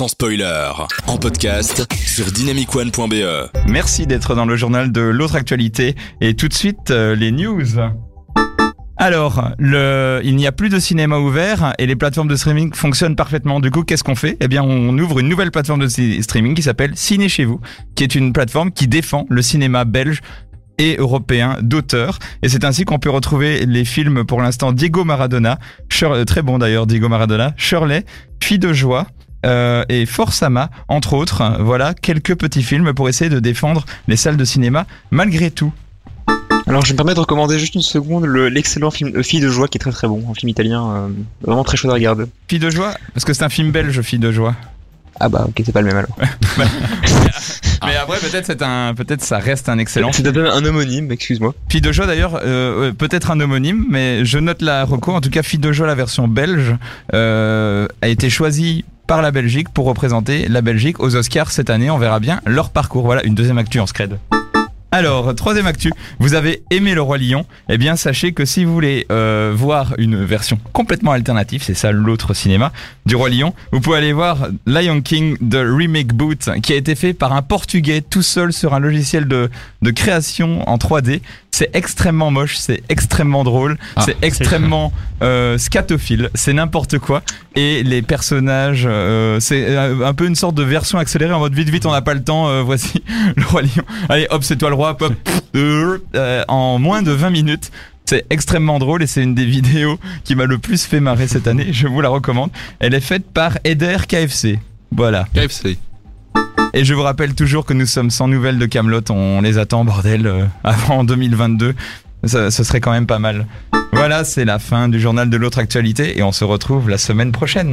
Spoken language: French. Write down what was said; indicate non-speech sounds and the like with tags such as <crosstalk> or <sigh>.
sans spoiler, en podcast sur dynamicone.be. Merci d'être dans le journal de l'autre actualité et tout de suite euh, les news. Alors, il n'y a plus de cinéma ouvert et les plateformes de streaming fonctionnent parfaitement. Du coup, qu'est-ce qu'on fait? Eh bien, on ouvre une nouvelle plateforme de streaming qui s'appelle Ciné chez vous, qui est une plateforme qui défend le cinéma belge et européen d'auteur. Et c'est ainsi qu'on peut retrouver les films pour l'instant Diego Maradona, euh, très bon d'ailleurs Diego Maradona, Shirley, Fille de joie. Euh, et Forsama, entre autres, voilà quelques petits films pour essayer de défendre les salles de cinéma malgré tout. Alors, je me permets de recommander juste une seconde le- l'excellent film Fille de joie qui est très très bon, un film italien euh, vraiment très chouette à regarder. Fille de joie, parce que c'est un film belge, Fille de joie. Ah bah ok, c'est pas le même alors. <laughs> <laughs> Mais après, peut-être c'est un, peut-être ça reste un excellent. C'est un un homonyme, excuse-moi. Fille de joie d'ailleurs, euh, peut-être un homonyme, mais je note la reco. En tout cas, Fille de joie, la version belge, euh, a été choisie par la Belgique pour représenter la Belgique aux Oscars cette année. On verra bien leur parcours. Voilà, une deuxième actu en scred. Alors, troisième actu, vous avez aimé le roi lion? Eh bien, sachez que si vous voulez euh, voir une version complètement alternative, c'est ça l'autre cinéma du roi lion, vous pouvez aller voir Lion King The Remake Boot, qui a été fait par un Portugais tout seul sur un logiciel de, de création en 3D. C'est extrêmement moche, c'est extrêmement drôle, Ah, c'est extrêmement euh, scatophile, c'est n'importe quoi. Et les personnages, euh, c'est euh, un peu une sorte de version accélérée en mode vite vite, on n'a pas le temps, euh, voici <laughs> le roi lion. Allez hop, c'est toi le roi, hop, en moins de 20 minutes. C'est extrêmement drôle et c'est une des vidéos qui m'a le plus fait marrer cette année. Je vous la recommande. Elle est faite par Eder KFC. Voilà. KFC. <laughs> Et je vous rappelle toujours que nous sommes sans nouvelles de Camelot. On les attend, bordel, euh, avant 2022. Ça, ce serait quand même pas mal. Voilà, c'est la fin du journal de l'autre actualité et on se retrouve la semaine prochaine.